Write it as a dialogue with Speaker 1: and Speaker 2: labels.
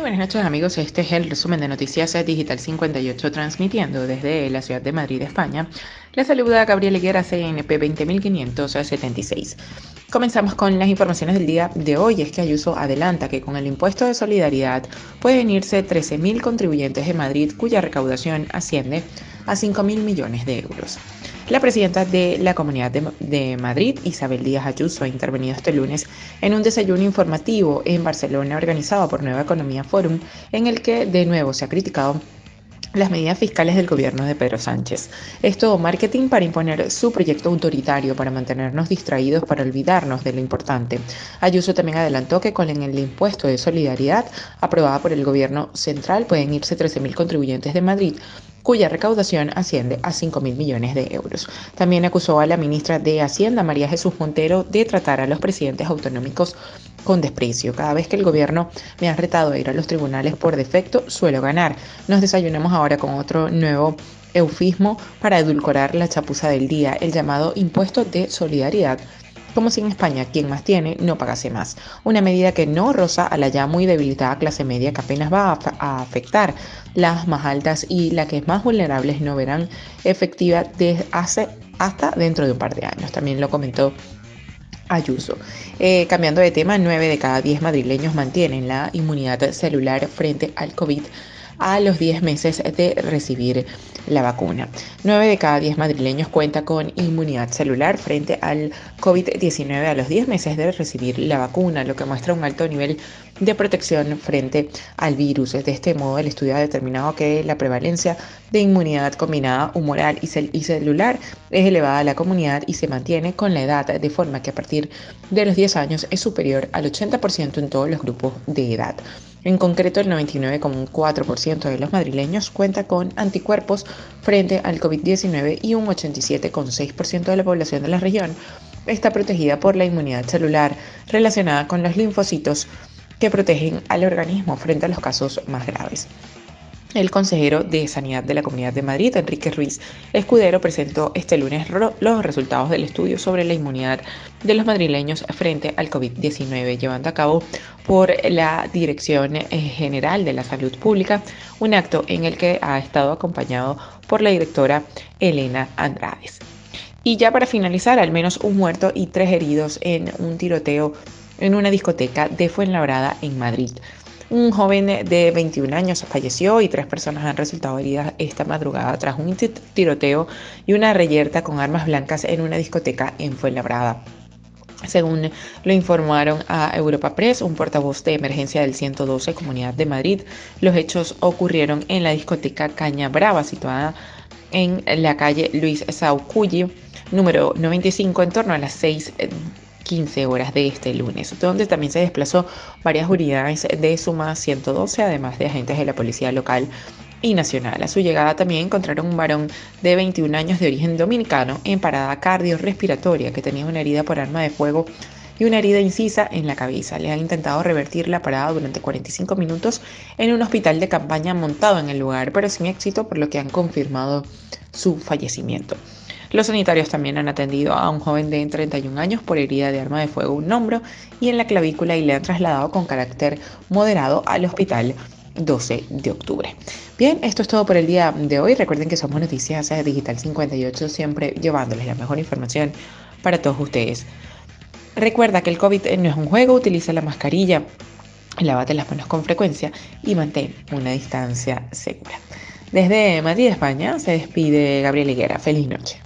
Speaker 1: Muy buenas noches amigos, este es el resumen de Noticias Digital 58 transmitiendo desde la ciudad de Madrid, España. Les saluda Gabriel Higuera, CNP 20576. Comenzamos con las informaciones del día de hoy. Es que Ayuso adelanta que con el impuesto de solidaridad pueden irse 13.000 contribuyentes de Madrid cuya recaudación asciende a 5.000 millones de euros. La presidenta de la Comunidad de, Madrid, Isabel Díaz Ayuso, ha intervenido este lunes en un desayuno informativo en Barcelona organizado por Nueva Economía Forum, en el que de nuevo se ha criticado las medidas fiscales del gobierno de Pedro Sánchez. Es todo marketing para imponer su proyecto autoritario, para mantenernos distraídos, para olvidarnos de lo importante. Ayuso también adelantó que con el impuesto de solidaridad aprobada por el gobierno central pueden irse 13.000 contribuyentes de Madrid cuya recaudación asciende a 5 mil millones de euros. También acusó a la ministra de Hacienda, María Jesús Montero, de tratar a los presidentes autonómicos con desprecio. Cada vez que el gobierno me ha retado a ir a los tribunales por defecto, suelo ganar. Nos desayunamos ahora con otro nuevo eufismo para edulcorar la chapuza del día, el llamado impuesto de solidaridad como si en España quien más tiene no pagase más. Una medida que no roza a la ya muy debilitada clase media que apenas va a, afectar las más altas y las que más vulnerables no verán efectiva desde hace hasta dentro de un par de años. También lo comentó Ayuso. Eh, cambiando de tema, 9 de cada 10 madrileños mantienen la inmunidad celular frente al COVID a los 10 meses de recibir la vacuna. 9 de cada 10 madrileños cuenta con inmunidad celular frente al COVID-19 a los 10 meses de recibir la vacuna, lo que muestra un alto nivel de protección frente al virus. De este modo, el estudio ha determinado que la prevalencia de inmunidad combinada humoral y, y celular es elevada a la comunidad y se mantiene con la edad, de forma que a partir de los 10 años es superior al 80% en todos los grupos de edad. En concreto, el 99,4% de los madrileños cuenta con anticuerpos frente al COVID-19 y un 87,6% de la población de la región está protegida por la inmunidad celular relacionada con los linfocitos que protegen al organismo frente a los casos más graves. El consejero de Sanidad de la Comunidad de Madrid, Enrique Ruiz Escudero, presentó este lunes los resultados del estudio sobre la inmunidad de los madrileños frente al COVID-19, llevando a cabo por la Dirección eh, General de la Salud Pública, un acto en el que ha estado acompañado por la directora Elena Andrades. Y ya para finalizar, al menos un muerto y tres heridos en un tiroteo en una discoteca de Fuenlabrada en Madrid. Un joven de 21 años falleció y tres personas han resultado heridas esta madrugada tras un tiroteo y una reyerta con armas blancas en una discoteca en Fuenlabrada. Según lo informaron a Europa Press, un portavoz de emergencia del 112 Comunidad de Madrid, los hechos ocurrieron en la discoteca Caña Brava, situada en la calle Luis Saucuyi, número 95, en torno a las 6 15 horas de este lunes, donde también se desplazó varias unidades de Suma 112, además de agentes de la policía local y nacional. A su llegada también encontraron un varón de 21 años de origen dominicano en parada cardiorrespiratoria que tenía una herida por arma de fuego y una herida incisa en la cabeza. Le han intentado revertir la parada durante 45 minutos en un hospital de campaña montado en el lugar, pero sin éxito, por lo que han confirmado su fallecimiento. Los sanitarios también han atendido a un joven de 31 años por herida de arma de fuego en un hombro y en la clavícula y le han trasladado con carácter moderado al hospital 12 de octubre. Bien, esto es todo por el día de hoy. Recuerden que somos Noticias Digital 58, siempre llevándoles la mejor información para todos ustedes. Recuerda que el COVID no es un juego, utiliza la mascarilla, lávate las manos con frecuencia y mantén una distancia segura. Desde Madrid, España, se despide Gabriel Higuera. Feliz noche.